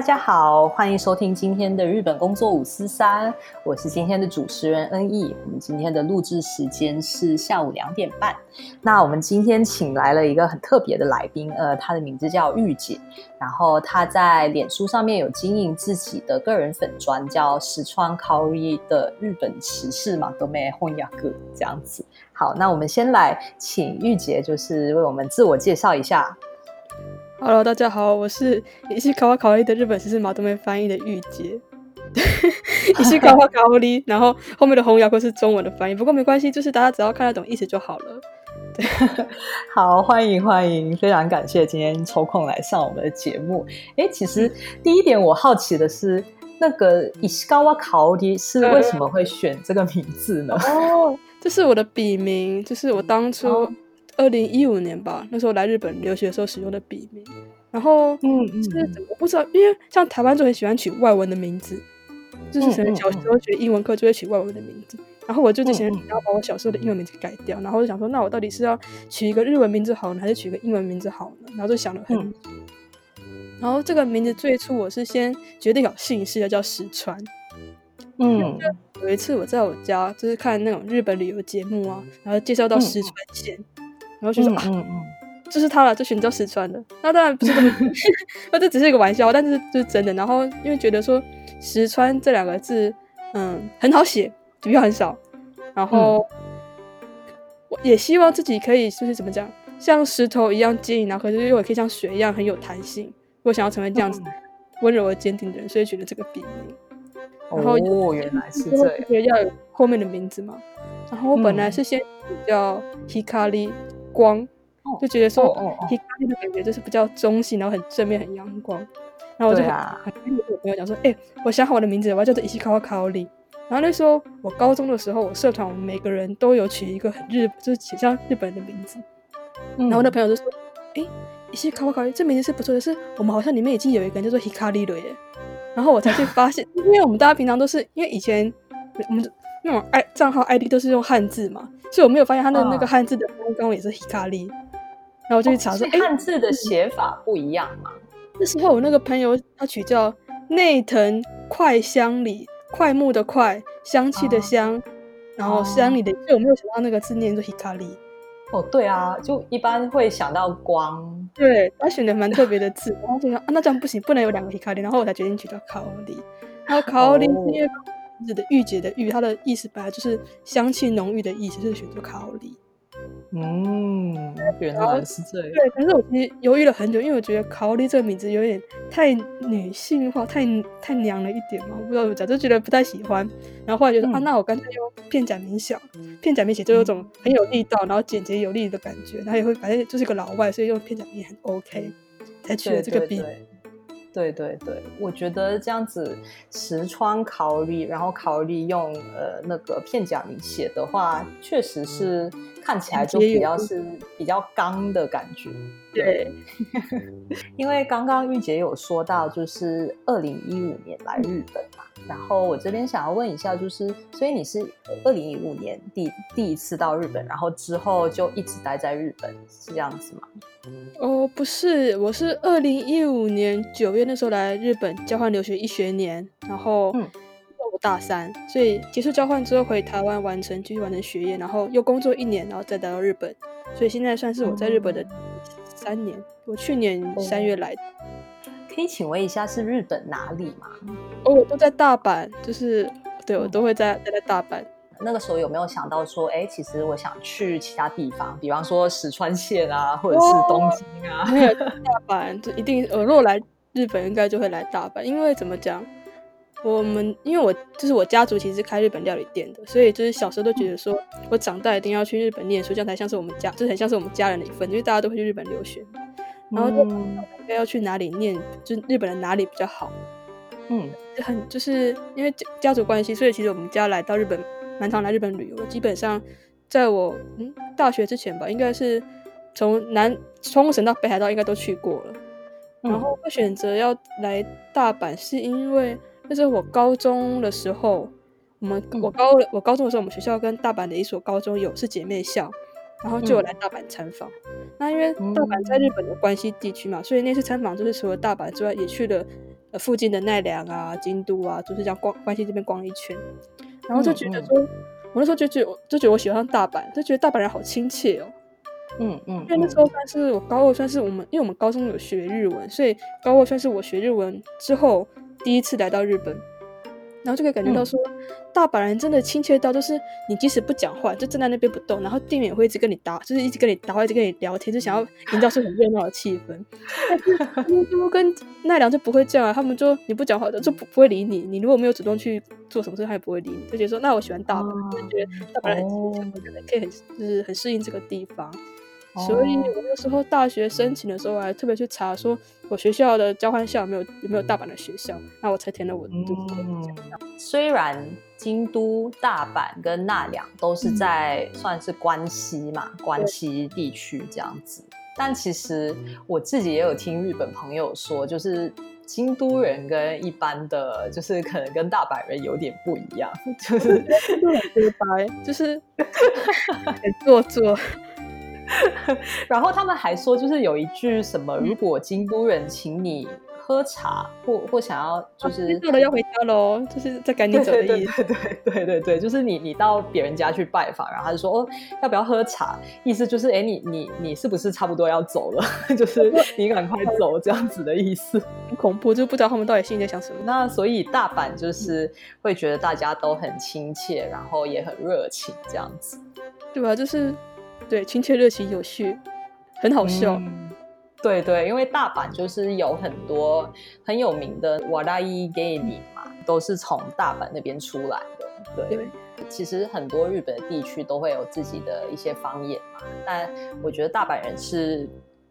大家好，欢迎收听今天的日本工作五四三，我是今天的主持人恩义。我们今天的录制时间是下午两点半。那我们今天请来了一个很特别的来宾，呃，她的名字叫玉姐，然后她在脸书上面有经营自己的个人粉专，叫石川 Kaori 的日本骑士嘛，都没混雅哥这样子。好，那我们先来请玉姐，就是为我们自我介绍一下。Hello，大家好，我是伊西卡瓦卡利的日本时事马东梅翻译的玉洁。伊西卡瓦卡利，然后后面的红牙哥是中文的翻译，不过没关系，就是大家只要看得懂意思就好了。对，好，欢迎欢迎，非常感谢今天抽空来上我们的节目。哎，其实第一点我好奇的是，那个伊西卡瓦卡利是为什么会选这个名字呢？哦，这是我的笔名，就是我当初。哦二零一五年吧，那时候来日本留学的时候使用的笔名，然后嗯是我不知道，因为像台湾就很喜欢取外文的名字，就是可能小时候学英文课就会取外文的名字，然后我就之前想要把我小时候的英文名字改掉，然后我就想说，那我到底是要取一个日文名字好呢，还是取一个英文名字好呢？然后就想了很久，然后这个名字最初我是先决定有姓氏的叫石川，嗯，有一次我在我家就是看那种日本旅游节目啊，然后介绍到石川县。然后就说、嗯嗯啊，就是他了，就选叫石川的。那当然不是这么，那这只是一个玩笑，但是就是真的。然后因为觉得说石川这两个字，嗯，很好写，笔画很少，然后、嗯、我也希望自己可以就是怎么讲，像石头一样坚硬，然后可是又可以像水一样很有弹性。我想要成为这样子温柔而坚定的人，所以选了这个笔名。然后哦，原来是这样，要有后面的名字嘛。然后我本来是先叫 Hikari。光，就觉得说哦 Hikari 的感觉就是比较中性，然后很正面、很阳光。然后我就很很跟我朋友讲说：“哎、欸，我想好我的名字，我要叫做伊西卡瓦卡奥利。”然后那时候我高中的时候，我社团我们每个人都有取一个很日，就是挺像日本人的名字。嗯、然后我的朋友就说：“哎、欸，伊西卡瓦卡奥利这名字是不错的，是我们好像里面已经有一个人叫做 Hikari 了耶。”然后我才去发现，因为我们大家平常都是因为以前我们那种 i 账号 ID 都是用汉字嘛。所以我没有发现他的那个汉字的刚刚也是 hikari，然后我就去查说，哎、哦，汉字的写法不一样嘛？那时候我那个朋友他取叫内藤快香里，快木的快，香气的香，哦、然后香里的，所以我没有想到那个字念作 hikari。哦，对啊，就一般会想到光。对，他选的蛮特别的字，然后就想啊，那这样不行，不能有两个 hikari，然后我才决定取叫 kaori。然后 kaori 是因为。字的御姐的御，它的意思本来就是香气浓郁的意思，就是选择卡奥利。嗯，原来是这样。对，可是我其实犹豫了很久，因为我觉得卡奥利这个名字有点太女性化，太太娘了一点嘛，我不知道怎么讲，就觉得不太喜欢。然后后来觉得、嗯、啊，那我干脆用片假名小，片假名写就有种很有力道，然后简洁有力的感觉，然后也会反正就是个老外，所以用片假名也很 OK，才取了这个笔。对对对，我觉得这样子石川考虑，然后考虑用呃那个片假名写的话，确实是看起来就比较是比较刚的感觉。对，因为刚刚玉姐有说到，就是二零一五年来日本嘛，然后我这边想要问一下，就是所以你是二零一五年第第一次到日本，然后之后就一直待在日本，是这样子吗？哦，不是，我是二零一五年九月那时候来日本交换留学一学年，然后嗯我大三，所以结束交换之后回台湾完成继续完成学业，然后又工作一年，然后再来到日本，所以现在算是我在日本的三年。我去年三月来的。可以请问一下是日本哪里吗？哦，我都在大阪，就是对我都会在待在大阪。那个时候有没有想到说，哎，其实我想去其他地方，比方说石川县啊，或者是东京啊？没有大阪，就一定呃，如果来日本应该就会来大阪，因为怎么讲，我们因为我就是我家族其实是开日本料理店的，所以就是小时候都觉得说我长大一定要去日本念书，这样才像是我们家，就是很像是我们家人的一份，因为大家都会去日本留学。然后就嗯应该要去哪里念，就是日本的哪里比较好。嗯就很就是因为家家族关系，所以其实我们家来到日本蛮常来日本旅游的。基本上在我嗯大学之前吧，应该是从南冲绳到北海道应该都去过了。然后会选择要来大阪，是因为那时候我高中的时候，我们嗯我高我高中的时候，我们学校跟大阪的一所高中有是姐妹校，然后就有来大阪参访。那因为大阪在日本的关西地区嘛，所以那次参访就是除了大阪之外，也去了呃附近的奈良啊、京都啊，就是这样逛关西这边逛了一圈，然后就觉得说，我那时候就觉得就觉得我喜欢上大阪，就觉得大阪人好亲切哦。嗯嗯，因为那时候算是我高二，算是我们，因为我们高中有学日文，所以高二算是我学日文之后第一次来到日本，然后就可以感觉到说，大阪人真的亲切到，就是你即使不讲话，就站在那边不动，然后店员也会一直跟你搭，就是一直跟你搭话，一直跟你聊天，就想要营造出很热闹的气氛。但是京都跟奈良就不会这样啊，他们就你不讲话就不不会理你，你如果没有主动去做什么事，他也不会理你，就觉得说，那我喜欢大阪，就觉得大阪人很亲切，我可以很就是很适应这个地方。所以我那时候大学申请的时候，我还特别去查，说我学校的交换校有没有有没有大阪的学校，那我才填了我的。嗯，虽然京都、大阪跟奈良都是在算是关西嘛，关西地区这样子，但其实我自己也有听日本朋友说，就是京都人跟一般的，就是可能跟大阪人有点不一样，就是就很直白，就是很做作。然后他们还说，就是有一句什么，如果京都人请你喝茶，或或想要就是到了要回家喽，就是在赶你走的意思。对对对对对对，就是你你到别人家去拜访，然后他就说哦要不要喝茶，意思就是哎你你你是不是差不多要走了，就是你赶快走这样子的意思。很恐怖，就不知道他们到底心里在想什么。那所以大阪就是会觉得大家都很亲切，然后也很热情这样子。对吧？就是对亲切、热情、有序，很好笑。嗯对对，因为大阪就是有很多很有名的瓦拉伊 gay 里嘛，都是从大阪那边出来的。对，对其实很多日本的地区都会有自己的一些方言嘛，但我觉得大阪人是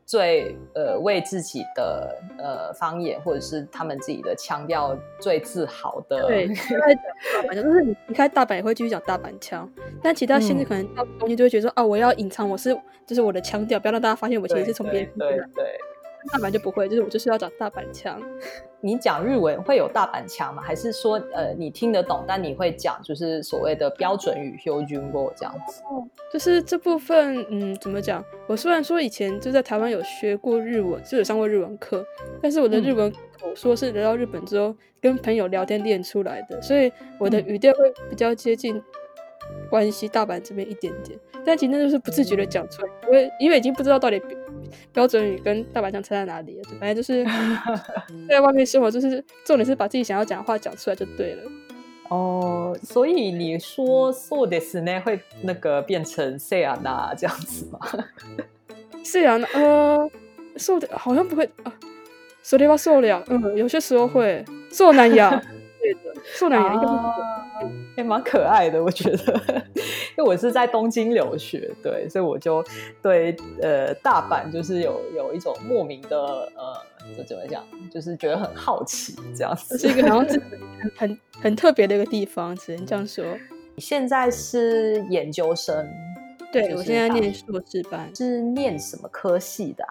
最呃为自己的呃方言或者是他们自己的腔调最自豪的。对，都在讲大阪腔，就是你离开大阪也会继续讲大阪腔，但其他县市可能到东京就会觉得说，啊，我要隐藏我是就是我的腔调，不要让大家发现我其实是从别人对听来的。对对。大阪就不会，就是我就是要讲大阪腔。你讲日文会有大阪腔吗？还是说呃你听得懂，但你会讲就是所谓的标准语 h u j u n g 这样子？就是这部分，嗯，怎么讲？我虽然说以前就在台湾有学过日文，就有上过日文课，但是我的日文口说是来到日本之后跟朋友聊天练出来的，所以我的语调会比较接近关西大阪这边一点点。但其实那就是不自觉的讲出来，因为因为已经不知道到底标标准语跟大阪腔差在哪里了，反正就是在外面生活，就是重点是把自己想要讲的话讲出来就对了。哦，所以你说 so this 呢会那个变成 say 啊那这样子吗？是呀，呃，受的好像不会啊，それはそう了，嗯，有些时候会，受难呀， 对的，受难呀，应该不。也蛮可爱的，我觉得，因为我是在东京留学，对，所以我就对呃大阪就是有有一种莫名的呃，这怎么讲，就是觉得很好奇这样子。这是一个好像是很很很特别的一个地方，只能这样说。你现在是研究生，就是对我现在念硕士班。是念什么科系的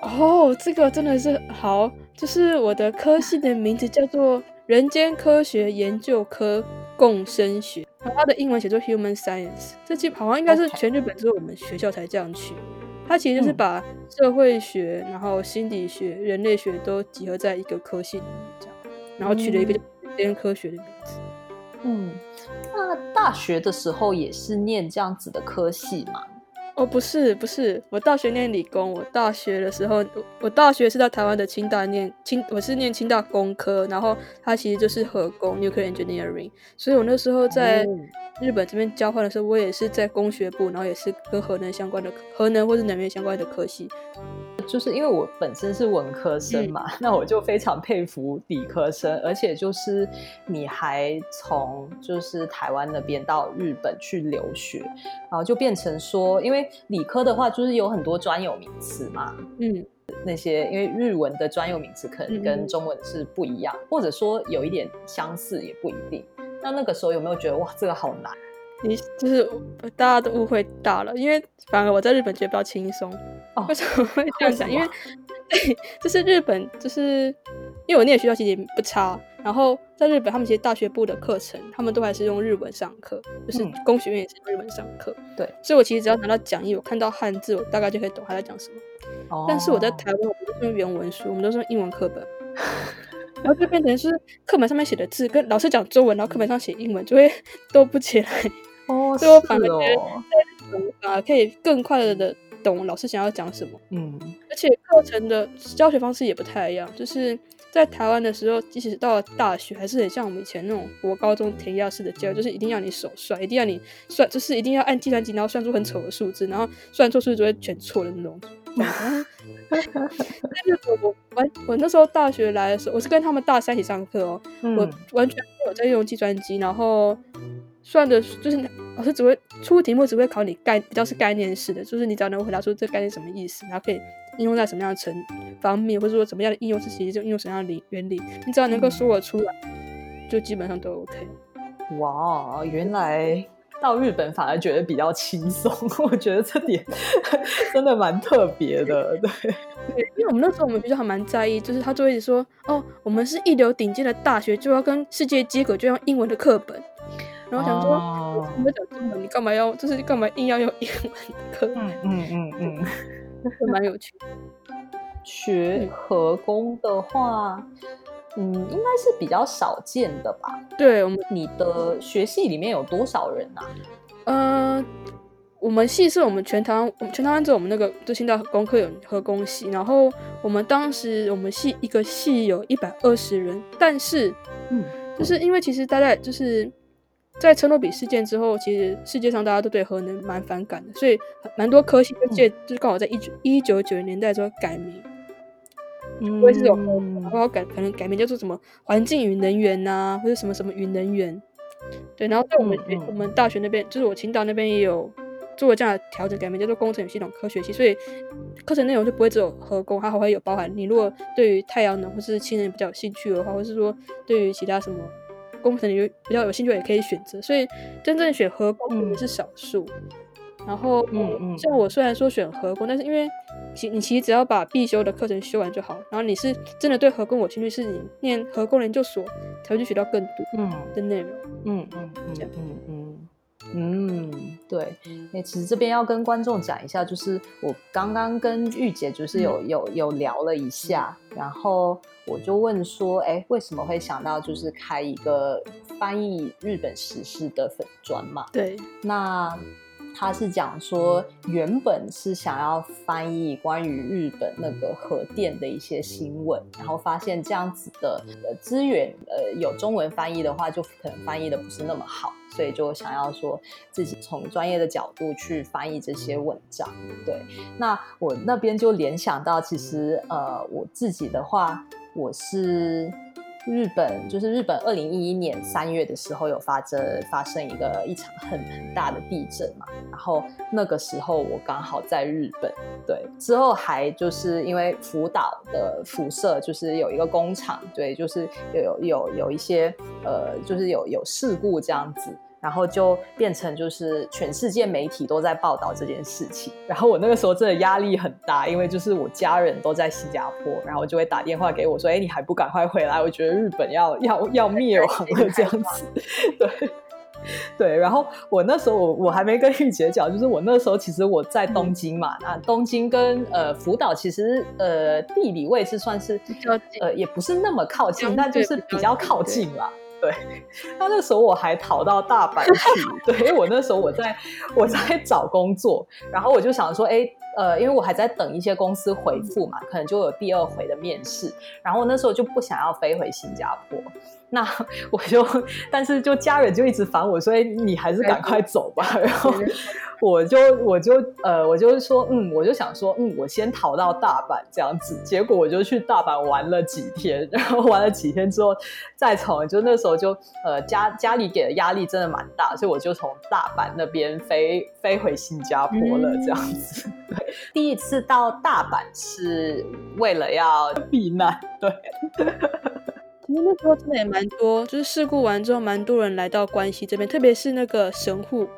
啊、哦，这个真的是好，就是我的科系的名字叫做人间科学研究科共生学，然后它的英文写作 Human Science，这基好像应该是全日本只有我们学校才这样取。它其实就是嗯把社会学、然后心理学、人类学都集合在一个科系里面，这样，然后取了一个嗯叫人间科学的名字。嗯，那大学的时候也是念这样子的科系吗？哦，不是不是，我大学念理工。我大学的时候，我我大学是在台湾的清大念清，我是念清大工科，然后它其实就是核工 （nuclear engineering）。所以我那时候在哦日本这边交换的时候，我也是在工学部，然后也是跟核能相关的核能或是能源相关的科系。就是因为我本身是文科生嘛，那我就非常佩服理科生，而且就是你还从就是台湾那边到日本去留学，然后就变成说，因为理科的话就是有很多专有名词嘛，嗯，那些因为日文的专有名词可能嗯跟中文是不一样，或者说有一点相似也不一定。那那个时候有没有觉得哇，这个好难？你就是大家都误会大了，因为反而我在日本觉得比较轻松。哦为什么会这样讲？为什么因为对，就是日本，就是因为我念的学校其实也不差，然后在日本他们其实大学部的课程，他们都还是用日文上课，就是嗯工学院也是用日文上课。对，所以我其实只要拿到讲义，我看到汉字，我大概就可以懂他在讲什么。哦但是我在台湾，我们都是用原文书，我们都是用英文课本，然后就变成是课本上面写的字跟老师讲中文，然后课本上写英文，就会 都不起来。哦，所以我是反而觉得啊，可以更快乐的懂老师想要讲什么，嗯而且课程的教学方式也不太一样。就是在台湾的时候，即使到了大学，还是很像我们以前那种国高中填鸭式的教育，就是一定要你手算，一定要你算，就是一定要按计算机，然后算出很丑的数字，然后算错数字就会全错的那种。但是我我完我那时候大学来的时候，我是跟他们大三一起上课哦，我嗯完全没有在用计算机，然后算的就是老师只会出题目只会考你概比较是概念式的，就是你只要能回答出这个概念什么意思，然后可以应用在什么样的层方面，或者说怎么样的应用是其实就应用什么样的理原理，你只要能够说得出来，就基本上都 OK。哇，原来到日本反而觉得比较轻松，我觉得这点 真的蛮特别的。对，对，因为我们那时候我们学校还蛮在意，就是他就会一直说，哦，我们是一流顶尖的大学，就要跟世界接轨，就要用英文的课本。然后想说，哦我们讲中文，你干嘛要，就是干嘛硬要用英文的课本？嗯 嗯嗯嗯，就蛮有趣的。学和工的话，嗯，应该是比较少见的吧。对，我们你的学系里面有多少人啊？呃，我们系是我们全台湾，我们全台湾只有我们那个就新的工科有和工系，然后我们当时我们系一个系有一百二十人，但是，嗯，就是因为其实大家就是在车诺比事件之后，其实世界上大家都对核能蛮反感的，所以蛮多科系就借、就是刚好在一九一九九零年代的时候改名，嗯不会是这种核然后改可能改名叫做什么环境与能源呐、或者什么什么与能源。对，然后在我们学、嗯嗯。我们大学那边，就是我青岛那边也有做这样的调整，改名叫做工程与系统科学系，所以课程内容就不会只有核工，它还会有包含你如果对于太阳能或是氢能比较有兴趣的话，或是说对于其他什么工程有比较有兴趣也可以选择，所以真正选核工也是少数。然后，嗯嗯像我虽然说选核工，但是因为其你其实只要把必修的课程修完就好。然后你是真的对核工有兴趣，是你念核工研究所才会去学到更多嗯的内容。嗯嗯嗯嗯嗯嗯，对。那其实这边要跟观众讲一下，就是我刚刚跟玉姐就是有、有有聊了一下，然后我就问说，哎，为什么会想到就是开一个翻译日本时事的粉砖嘛？对，那他是讲说，原本是想要翻译关于日本那个核电的一些新闻，然后发现这样子的呃资源，呃有中文翻译的话，就可能翻译的不是那么好，所以就想要说自己从专业的角度去翻译这些文章。对，那我那边就联想到，其实呃我自己的话，我是。日本就是日本，二零一一年三月的时候有发生发生一个一场很很大的地震嘛，然后那个时候我刚好在日本，对，之后还就是因为福岛的辐射，就是有一个工厂，对，就是有有有有一些呃，就是有有事故这样子。然后就变成就是全世界媒体都在报道这件事情，然后我那个时候真的压力很大，因为就是我家人都在新加坡，然后就会打电话给我说：“哎，你还不赶快回来？我觉得日本要要要灭亡了这样子。”对。对，然后我那时候我我还没跟玉姐讲，就是我那时候其实我在东京嘛，那东京跟呃福岛其实呃地理位置算是呃也不是那么靠近，相但就是比较靠近啦。对，那那时候我还逃到大阪去，对，因为我那时候我在我在找工作，然后我就想说，哎，呃，因为我还在等一些公司回复嘛，可能就有第二回的面试，然后那时候就不想要飞回新加坡，那我就，但是就家人就一直烦我所以，你还是赶快走吧，然后。我就我就呃，我就说，嗯，我就想说，嗯，我先逃到大阪这样子。结果我就去大阪玩了几天，然后玩了几天之后，再从就那时候就呃家家里给的压力真的蛮大，所以我就从大阪那边飞飞回新加坡了这样子。对，第一次到大阪是为了要 避难，对。其实那时候真的也蛮多，就是事故完之后，蛮多人来到关西这边，特别是那个神户。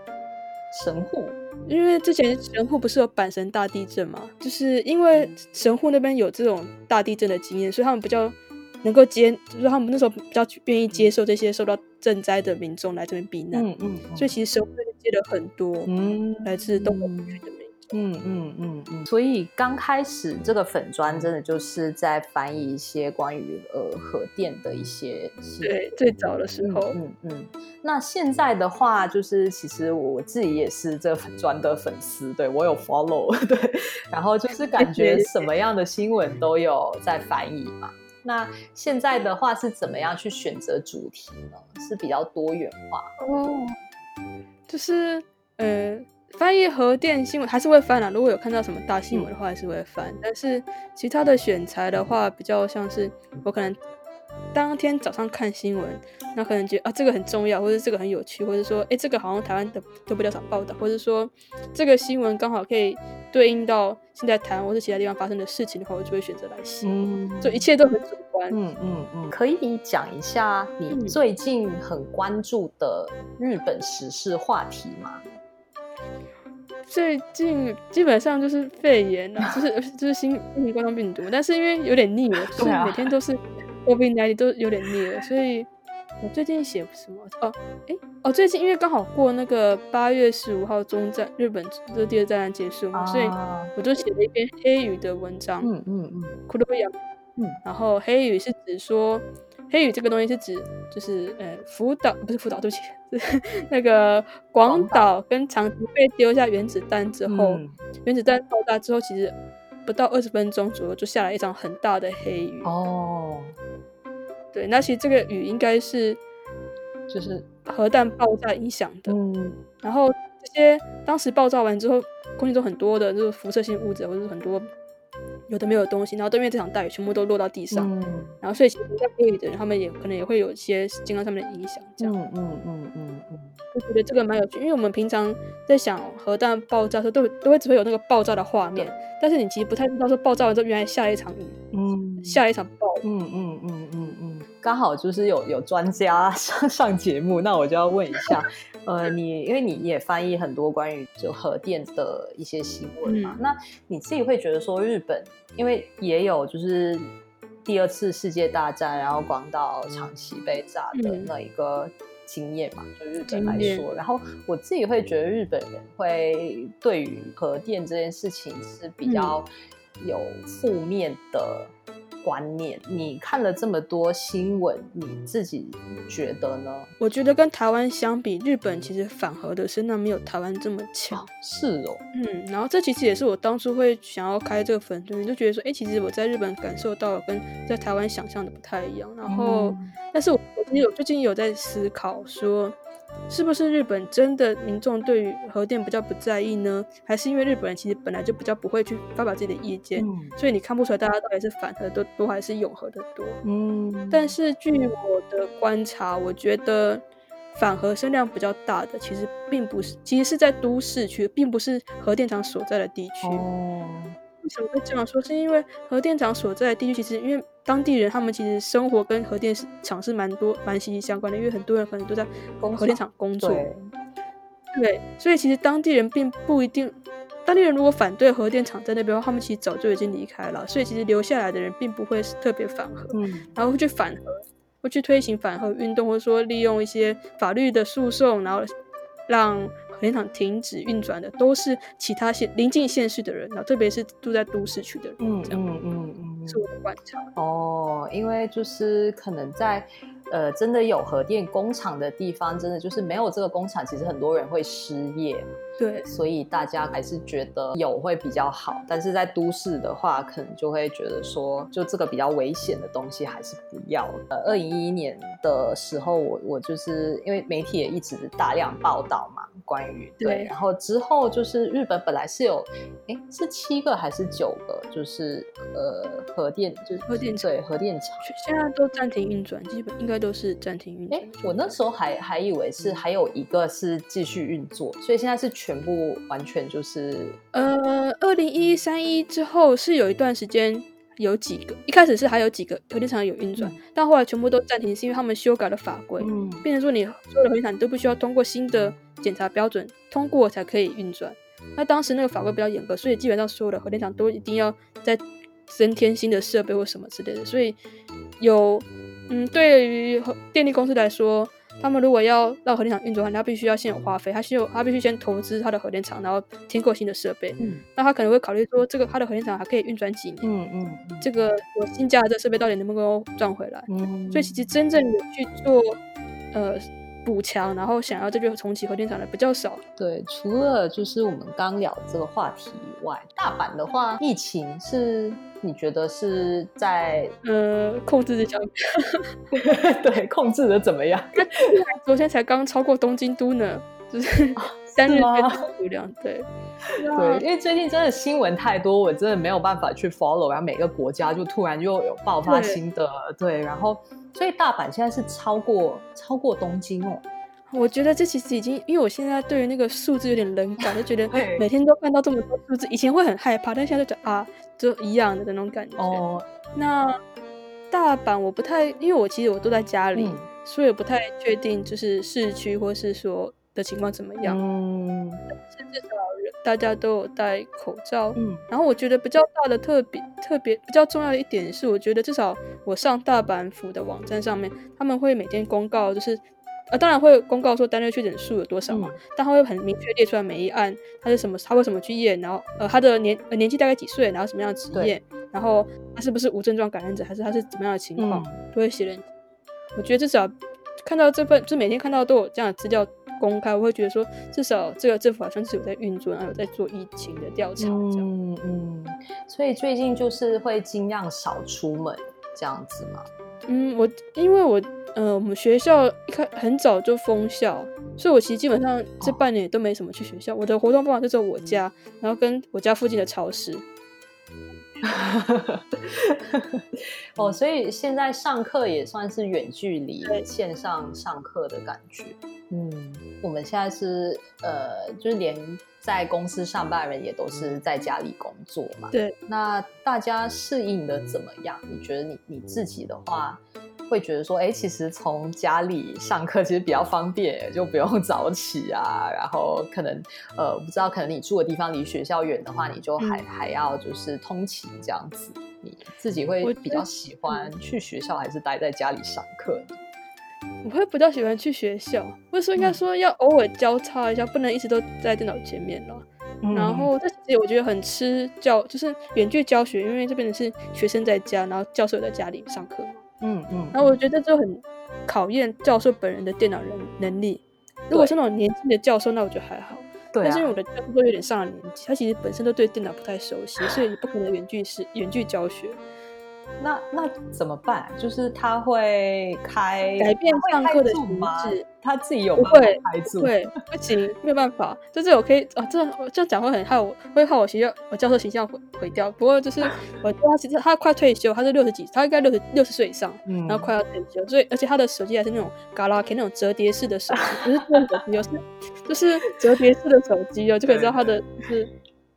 神户，因为之前神户不是有阪神大地震嘛，就是因为神户那边有这种大地震的经验，所以他们比较能够接，就是他们那时候比较愿意接受这些受到震灾的民众来这边避难。嗯嗯。所以其实神户那边接了很多，嗯，来自东北地区的。嗯嗯嗯嗯，所以刚开始这个粉砖真的就是在翻译一些关于呃核电的一些，对，最早的时候，嗯嗯。那现在的话，就是其实我自己也是这粉砖的粉丝，对我有 follow，对，然后就是感觉什么样的新闻都有在翻译嘛。那现在的话是怎么样去选择主题呢？是比较多元化哦，就是呃。翻译核电新闻还是会翻啊，如果有看到什么大新闻的话，还是会翻。但是其他的选材的话，比较像是我可能当天早上看新闻，那可能觉得啊这个很重要，或者这个很有趣，或者说哎这个好像台湾的都比较少报道，或者说这个新闻刚好可以对应到现在台湾或是其他地方发生的事情的话，我就会选择来写。嗯，就一切都很主观。嗯嗯嗯，可以讲一下你最近很关注的日本时事话题吗？最近基本上就是肺炎啊，就是 就是新新型冠状病毒，但是因为有点腻了，所以每天都是 COVID nineteen 都有点腻了，所以我最近写什么？哦，哎，哦，最近因为刚好过那个八月十五号中战，日本这第二战争结束嘛，所以我就写了一篇黑雨的文章。嗯嗯嗯，库洛亚。嗯，然后黑雨是指说。黑雨这个东西是指，就是呃，福岛不是福岛，对不起，是 那个广岛跟长崎被丢下原子弹之后，原子弹爆炸之后，其实不到二十分钟左右就下来一场很大的黑雨。哦，对，那其实这个雨应该是就是核弹爆炸影响的。嗯，然后这些当时爆炸完之后，空气中很多的就是辐射性物质，或者是很多。有的没有东西，然后都因为这场大雨全部都落到地上，然后所以其实在黑雨的人，他们也可能也会有一些健康上面的影响。这样，嗯嗯嗯嗯嗯，我觉得这个蛮有趣，因为我们平常在想核弹爆炸的时候，都都会只会有那个爆炸的画面，但是你其实不太知道说爆炸完之后原来下了一场雨，嗯，下了一场暴雨，嗯嗯嗯嗯嗯，刚好就是有有专家 上上节目，那我就要问一下。呃，你因为你也翻译很多关于就核电的一些新闻嘛，那你自己会觉得说日本，因为也有就是第二次世界大战，然后广岛、长崎被炸的那一个经验嘛，就日本来说，然后我自己会觉得日本人会对于核电这件事情是比较有负面的。观念，你看了这么多新闻，你自己觉得呢？我觉得跟台湾相比，日本其实反核的声浪没有台湾这么强。是哦，嗯，然后这其实也是我当初会想要开这个粉专，就觉得说，哎，其实我在日本感受到跟在台湾想象的不太一样。然后，但是我我其实最近有在思考说。是不是日本真的民众对于核电比较不在意呢？还是因为日本人其实本来就比较不会去发表自己的意见，所以你看不出来大家到底是反核的多还是永核的多？嗯，但是据我的观察，我觉得反核声量比较大的其实并不是，其实是在都市区，并不是核电厂所在的地区。为什么会这样说？是因为核电厂所在的地区，其实因为当地人他们其实生活跟核电厂是蛮多、蛮息息相关的，因为很多人可能都在核电厂工作。对，所以其实当地人并不一定，当地人如果反对核电厂在那边他们其实早就已经离开了。所以其实留下来的人并不会是特别反核，然后会去反核，会去推行反核运动，或者说利用一些法律的诉讼，然后让。电厂停止运转的都是其他县邻近县市的人，然后特别是住在都市区的人，嗯嗯嗯嗯，我的观察。哦，因为就是可能在呃真的有核电工厂的地方，真的就是没有这个工厂，其实很多人会失业。对，所以大家还是觉得有会比较好。但是在都市的话，可能就会觉得说，就这个比较危险的东西还是不要。呃，二零一一年的时候，我我就是因为媒体也一直大量报道嘛，关于对然后之后就是日本本来是有，哎，是七个还是九个？就是呃核电，就是核电厂对核电厂。现在都暂停运转，基本应该都是暂停运转哎。，我那时候还还以为是还有一个是继续运作，所以现在是全部完全就是呃，二零一三一之后是有一段时间有几个，一开始是还有几个核电厂有运转，但后来全部都暂停，是因为他们修改了法规，嗯变成说你所有的核电厂你都必须要通过新的检查标准通过才可以运转。那当时那个法规比较严格，所以基本上所有的核电厂都一定要在增添新的设备或什么之类的。所以有，嗯，对于电力公司来说，他们如果要让核电厂运作的话，他必须要先有花费，他先有他必须先投资他的核电厂，然后添购新的设备。嗯那他可能会考虑说，这个他的核电厂还可以运转几年，嗯嗯这个我新加的这设备到底能不能够赚回来？嗯所以其实真正有去做呃补强，然后想要这边重启核电厂的比较少。对，除了就是我们刚聊这个话题以外，大阪的话，疫情是你觉得是在呃，控制这项，对控制的怎么样？昨天才刚超过东京都呢，就是三日是吗内的数量。对，对，因为最近真的新闻太多，我真的没有办法去 follow，然后每个国家就突然又有爆发新的对，然后所以大阪现在是超过超过东京哦。我觉得这其实已经，因为我现在对于那个数字有点冷感，就觉得对每天都看到这么多数字，以前会很害怕，但现在就觉得啊，就一样的那种感觉。哦，那大阪我不太，因为我其实我都在家里，嗯所以我不太确定就是市区或是说的情况怎么样。嗯甚至少人大家都有戴口罩。嗯然后我觉得比较大的特别特别比较重要的一点是，我觉得至少我上大阪府的网站上面，他们会每天公告，就是呃，当然会公告说单日确诊数有多少嘛，但他会很明确列出来每一案他是什么，他为什么去验，然后呃他的年呃年纪大概几岁，然后什么样的职业，然后他是不是无症状感染者，还是他是怎么样的情况，嗯都会写人。我觉得至少看到这份，就是每天看到都有这样的资料公开，我会觉得说，至少这个政府好像是有在运作，然后有在做疫情的调查，这样。嗯嗯，所以最近就是会尽量少出门这样子嘛。嗯，我因为我呃，我们学校一开很早就封校，所以我其实基本上这半年也都没什么去学校。我的活动方法就只有我家，然后跟我家附近的超市。哦，所以现在上课也算是远距离对线上上课的感觉。嗯，我们现在是呃，就是连在公司上班的人也都是在家里工作嘛。对，那大家适应的怎么样？你觉得你你自己的话，会觉得说，哎，其实从家里上课其实比较方便，就不用 早起啊。然后可能呃，不知道，可能你住的地方离学校远的话，你就还、嗯还要就是通勤这样子。你自己会比较喜欢去学校，还是待在家里上课呢？我会比较喜欢去学校，或者说应该说要偶尔交叉一下，不能一直都在电脑前面了。嗯然后这其实我觉得很吃教，就是远距教学，因为这边的是学生在家，然后教授也在家里上课。嗯嗯，然后我觉得这就很考验教授本人的电脑能能力。如果是那种年轻的教授，那我觉得还好。对啊但是因为我的教授都有点上了年纪，他其实本身都对电脑不太熟悉，所以也不可能远距是远距教学。那那怎么办？就是他会开改变上课的形式？他自己有不会开 Zoom？对，不行，没有办法。就是我可以啊，这我这样讲会很害我，会害我学校我教授形象毁毁掉。不过就是我他其实他快退休，他是六十几，他应该六十六十岁以上，嗯然后快要退休，所以而且他的手机还是那种嘎啦 K 那种折叠式的手机，不是这种手是 就是折叠式的手机哦，就可以知道他的就是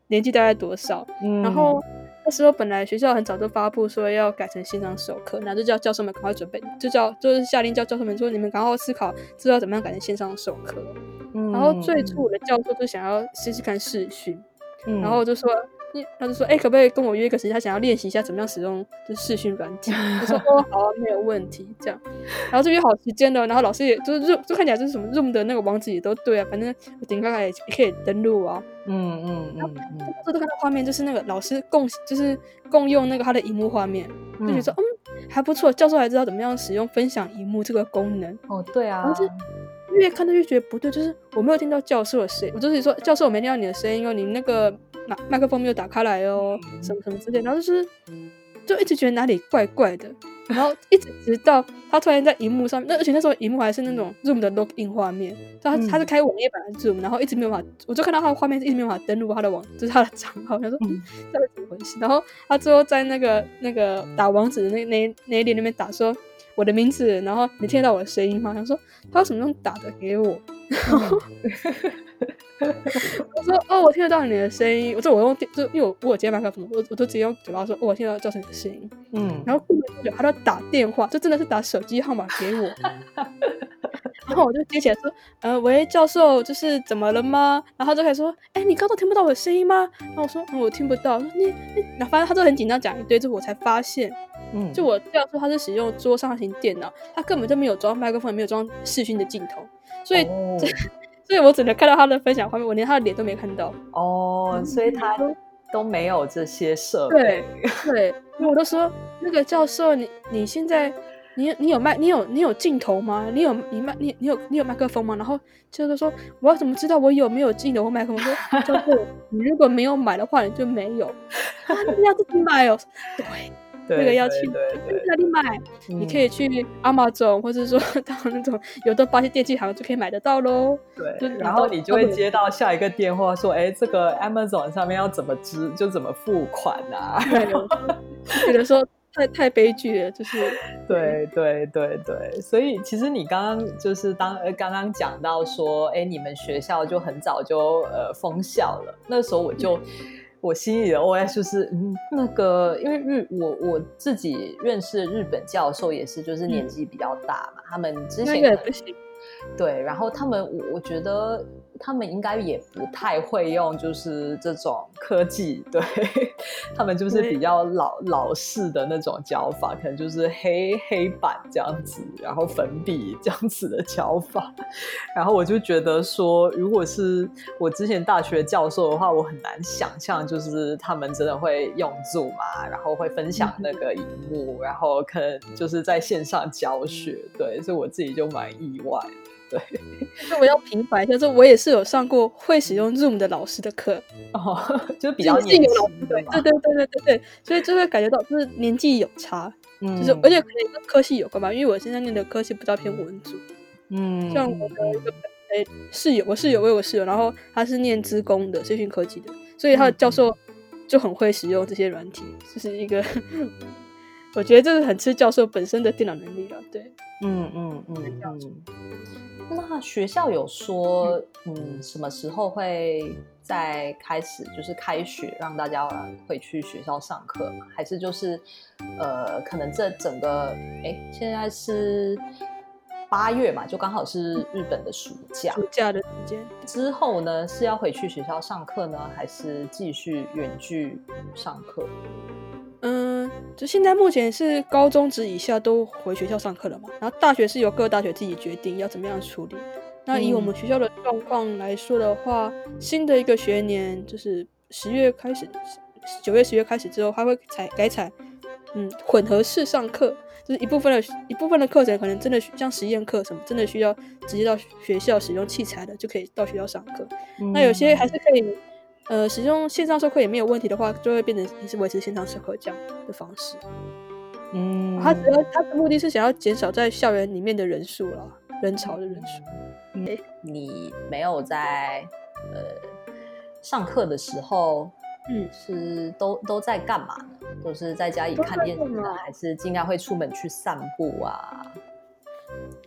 年纪大概多少。嗯然后那时候本来学校很早就发布说要改成线上授课，那就叫教授们赶快准备，就叫就是下令叫教授们说你们赶快思考知道怎么样改成线上授课。嗯然后最初我的教授就想要试试看视讯，嗯然后就说。你他就说：“哎、可不可以跟我约一个时间？他想要练习一下怎么样使用就是视讯软体。”我说：“ 哦，好啊，没有问题。”这样，然后就约好时间了。然后老师也就是 Zoom，就看起来就是什么 Zoom 的那个网址也都对啊，反正我点开来也可以登录啊。嗯嗯嗯嗯，这都看到画面，就是那个老师共就是共用那个他的荧幕画面，就觉得说嗯还不错，教授还知道怎么样使用分享荧幕这个功能。哦对啊越看他越觉得不对，就是我没有听到教授的声音，我就是说教授我没听到你的声音哦，你那个麦麦克风没有打开来哦，什么什么之类，然后就是就一直觉得哪里怪怪的，然后一直直到他突然在荧幕上面，那而且那时候荧幕还是那种 Zoom 的 Login 画面，他他是开网页版的 Zoom，然后一直没有办法，我就看到他的画面一直没有办法登录他的网，就是他的账号，他说嗯，到底怎么回事？然后他最后在那个那个打网址的那那那一点那边打说。我的名字，然后你听得到我的声音吗？他说他为什么用打的给我？然 后 我说哦，我听得到你的声音。我说我用电，就因为我我接麦克风，我我都直接用嘴巴说，我听到教授你的声音。嗯，然后过没多久，他都打电话，就真的是打手机号码给我。然后我就接起来说，呃，喂，教授，就是怎么了吗？然后就开始说，哎，你刚刚听不到我的声音吗？然后我说，嗯我听不到。说你你，然后反正他就很紧张讲一堆，之后我才发现。嗯，就我教授他是使用桌上型电脑，他根本就没有装麦克风，也没有装视讯的镜头，所以，所以我只能看到他的分享画面，我连他的脸都没看到。哦，所以他都没有这些设备。对对，我都说那个教授，你你现在你你有麦，你有你有镜头吗？你有你麦你你有你有麦克风吗？然后教授说，我要怎么知道我有没有镜头或麦克风？说 教授，你如果没有买的话，你就没有啊，你要自己买哦。对。那个要去哪里买？你可以去 Amazon，或者说 到那种有的巴西电器行就可以买得到喽。对，然后你就会接到下一个电话，说：“哎，这个 Amazon 上面要怎么支，就怎么付款啊？”有的说太太悲剧了，就是对对对对，所以其实你刚刚就是当刚刚讲到说，哎，你们学校就很早就呃封校了，那时候我就。我心里的 OS 就是，嗯，那个，因为日我我自己认识的日本教授也是，就是年纪比较大嘛，他们之前对，然后他们我我觉得。他们应该也不太会用，就是这种科技，对他们就是比较老老式的那种教法，可能就是黑黑板这样子，然后粉笔这样子的教法。然后我就觉得说，如果是我之前大学教授的话，我很难想象，就是他们真的会用 Zoom 嘛，然后会分享那个荧幕，然后可能就是在线上教学，对，所以我自己就蛮意外。对，那我要平反一下，说我也是有上过会使用 Zoom 的老师的课。哦，就比较年轻的，对对对对对对，所以就会感觉到就是年纪有差，嗯。就是而且可能跟科系有关吧，因为我现在念的科系比较偏文组，嗯，像我的一个诶室友，我室友为我室友，然后他是念资工的，资讯科技的，所以他的教授就很会使用这些软体，就是一个，我觉得这是很吃教授本身的电脑能力了，对，嗯嗯嗯嗯。那学校有说，嗯，什么时候会再开始，就是开学，让大家回去学校上课吗？还是就是，呃，可能这整个，哎，现在是八月嘛，就刚好是日本的暑假，暑假的时间之后呢，是要回去学校上课呢，还是继续远距上课？嗯，就现在目前是高中职以下都回学校上课了嘛，然后大学是由各大学自己决定要怎么样处理。那以我们学校的状况来说的话，新的一个学年就是十月开始，九月十月开始之后，还会采改采嗯混合式上课，就是一部分的一部分的课程可能真的像实验课什么，真的需要直接到学校使用器材的，就可以到学校上课。那有些还是可以。呃，使用线上授课也没有问题的话，就会变成也是维持线上授课这样的方式。嗯，他主要他的目的是想要减少在校园里面的人数了，人潮的人数。哎，你没有在呃上课的时候，嗯，是都都在干嘛呢？都是在家里看电视呢，还是尽量会出门去散步啊？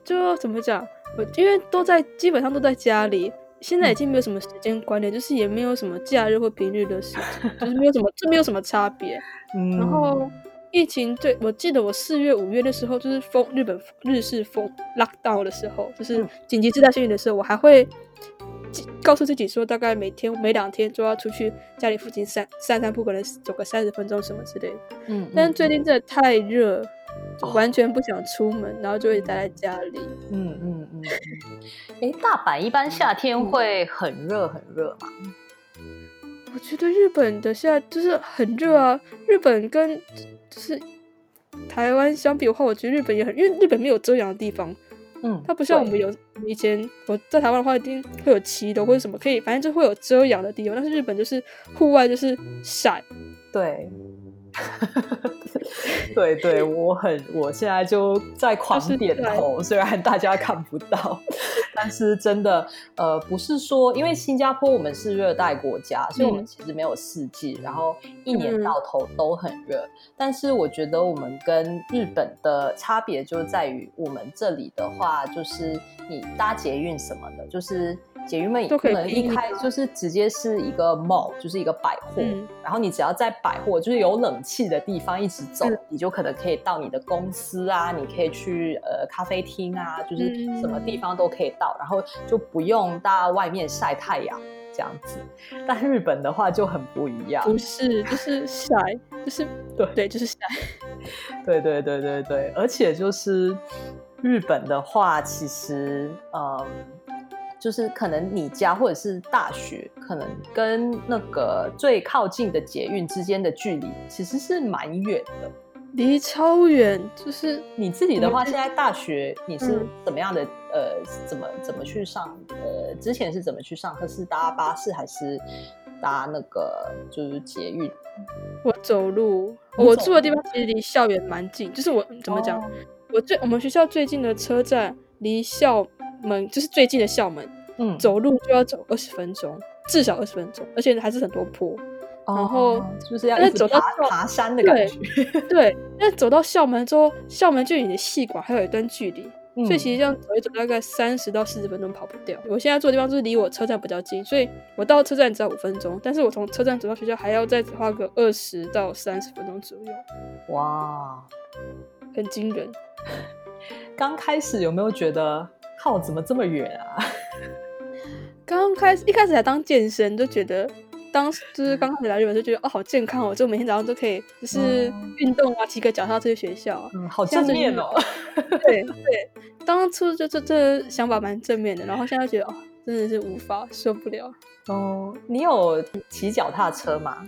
就怎么讲，我因为都在基本上都在家里。现在已经没有什么时间观念，就是也没有什么假日或平日的时间，就是没有什么，这没有什么差别。然后疫情，对我记得我四月、五月的时候，就是封日本日式封 lockdown 的时候，就是紧急事态宣言的时候，我还会告诉自己说，大概每天每两天就要出去家里附近散散散步，可能走个三十分钟什么之类的。嗯，但是最近真的太热。完全不想出门，然后就会待在家里。嗯嗯嗯。哎，大阪一般夏天会很热很热吗？我觉得日本的夏就是很热啊。日本跟就是台湾相比的话，我觉得日本也很，因为日本没有遮阳的地方，嗯，它不像我们有以前我在台湾的话，一定会有骑楼或者什么可以，反正就会有遮阳的地方。但是日本就是户外就是晒，对，对对，我很，我现在就在狂就是点头，虽然大家看不到，但是真的，呃，不是说，因为新加坡我们是热带国家，所以我们嗯其实没有四季，然后一年嗯到头都很热。但是我觉得我们跟日本的差别就在于，我们这里的话，就是你搭捷运什么的，就是捷运们也可能一开就是直接是一个 mall，就是一个百货，嗯然后你只要在百货就是有冷气的地方一直走，嗯你就可能可以到你的公司啊，你可以去呃咖啡厅啊，就是嗯什么地方都可以到，然后就不用到外面晒太阳这样子。但日本的话就很不一样，不是就是晒，就是对对，就是晒。对对对对对，而且就是日本的话，其实嗯，就是可能你家或者是大学，可能跟那个最靠近的捷运之间的距离其实是蛮远的。离超远，就是你自己的话，我现在大学你是嗯怎么样的？呃，怎么怎么去上？呃，之前是怎么去上课？是搭巴士还是搭那个就是捷运？我走路，我住的地方其实离校园蛮近，就是我怎么讲，哦我最我们学校最近的车站离校门就是最近的校门，嗯，走路就要走二十分钟，至少二十分钟，而且还是很多坡。哦，然后就是要一直但是走到爬山的感觉。对，但走到校门之后，校门距离你的戏馆还有一段距离，所以其实实这样走一走大概三十到四十分钟跑不掉。我现在住的地方就是离我车站比较近，所以我到车站只要五分钟，但是我从车站走到学校还要再花个二十到三十分钟左右，哇，很惊人。刚开始有没有觉得靠怎么这么远啊？刚开始一开始才当健身，就觉得当时就是刚开始来日本就觉得哦好健康哦，就每天早上都可以就是哦运动啊，骑个脚踏车去学校啊。嗯，好正面哦。对对，当初就这这想法蛮正面的，然后现在觉得哦真的是无法受不了。哦，你有骑脚踏车吗？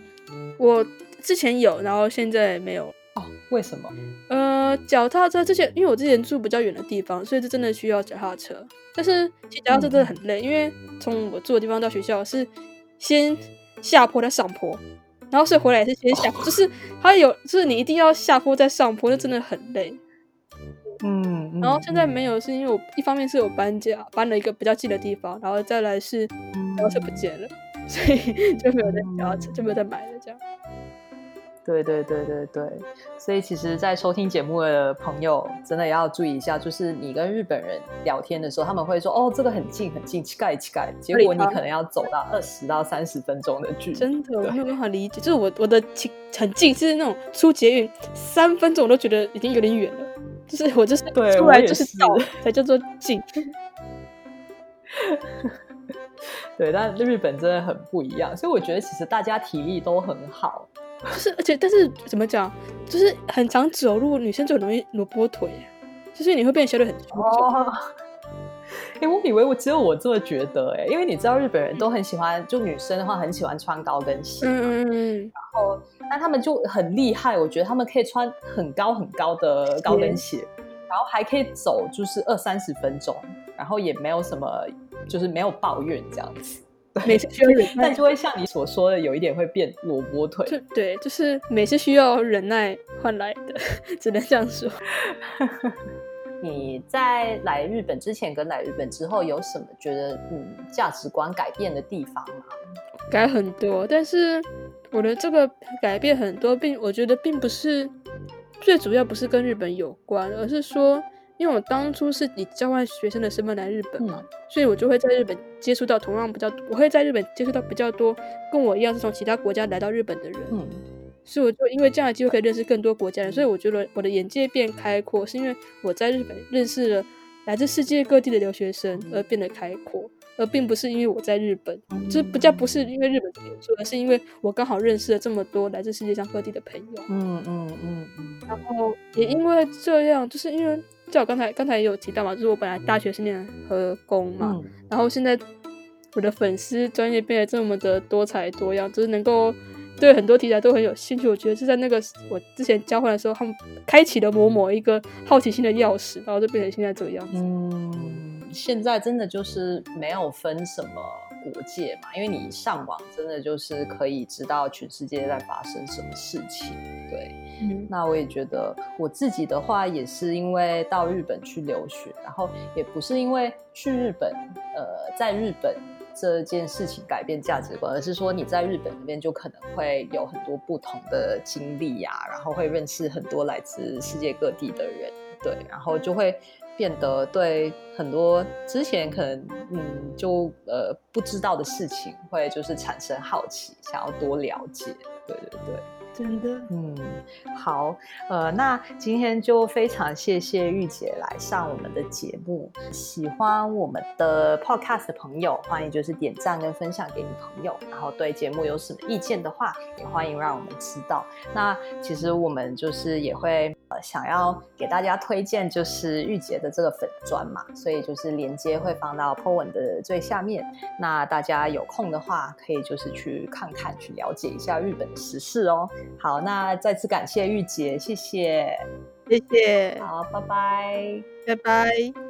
我之前有，然后现在没有。哦，为什么？呃，脚踏车之前，因为我之前住比较远的地方，所以这真的需要脚踏车。但是骑脚踏车真的很累，因为从我住的地方到学校是先下坡再上坡，然后所以回来也是先下坡，就是它有，就是你一定要下坡再上坡，那真的很累。嗯，嗯然后现在没有，是因为我一方面是我搬家，搬了一个比较近的地方，然后再来是嗯脚踏车不见了，所以就没有再脚踏车，就没有再买了这样。对对对对对，所以其实，在收听节目的朋友，真的要注意一下，就是你跟日本人聊天的时候，他们会说：“哦，这个很近很近，乞丐乞丐。”结果你可能要走到二十到三十分钟的距离。真的，我没有办法理解，就是我我的近很近，是那种出捷运三分钟我都觉得已经有点远了，就是我就是对出来就是到才叫做近。对，但日本真的很不一样，所以我觉得其实大家体力都很好。就是而且但是怎么讲，就是很常走路，女生就很容易萝卜腿，就是你会变得小腿很粗壮。哦，哎、我以为我只有我这么觉得哎、因为你知道日本人都很喜欢，就女生的话很喜欢穿高跟鞋嗯，嗯嗯然后，但他们就很厉害，我觉得他们可以穿很高很高的高跟鞋，然后还可以走就是二三十分钟，然后也没有什么，就是没有抱怨这样子。每次需要忍耐，但就会像你所说的，有一点会变萝卜腿。就对，就是每次需要忍耐换来的，只能这样说。你在来日本之前跟来日本之后，有什么觉得嗯价值观改变的地方吗？改很多，但是我的这个改变很多，并我觉得并不是最主要，不是跟日本有关，而是说，因为我当初是以交换学生的身份来日本嘛，所以我就会在日本接触到同样比较，我会在日本接触到比较多跟我一样是从其他国家来到日本的人，嗯。所以我就因为这样的机会可以认识更多国家人，所以我觉得我的眼界变开阔，是因为我在日本认识了来自世界各地的留学生而变得开阔，而并不是因为我在日本，这不叫不是因为日本结束，而是因为我刚好认识了这么多来自世界上各地的朋友，嗯嗯嗯嗯。然后也因为这样，就是因为就我刚才刚才也有提到嘛，就是我本来大学是念和工嘛，嗯然后现在我的粉丝专业变得这么的多彩多样，就是能够对很多题材都很有兴趣。我觉得是在那个我之前交换的时候，他们开启了某某一个好奇心的钥匙，然后就变成现在这个样子。嗯，现在真的就是没有分什么国界嘛，因为你上网真的就是可以知道全世界在发生什么事情。对，嗯那我也觉得我自己的话，也是因为到日本去留学，然后也不是因为去日本，呃，在日本这件事情改变价值观，而是说你在日本那边就可能会有很多不同的经历呀、然后会认识很多来自世界各地的人，对，然后就会变得对很多之前可能嗯就呃不知道的事情，会就是产生好奇，想要多了解，对对对。真的，嗯，好，呃，那今天就非常谢谢玉姐来上我们的节目。喜欢我们的 podcast 的朋友，欢迎就是点赞跟分享给你朋友。然后对节目有什么意见的话，也欢迎让我们知道。那其实我们就是也会呃想要给大家推荐，就是玉洁的这个粉砖嘛，所以就是连接会放到 po 文的最下面。那大家有空的话，可以就是去看看，去了解一下日本的时事哦。好，那再次感谢玉洁，谢谢。谢谢，好，拜拜。拜拜。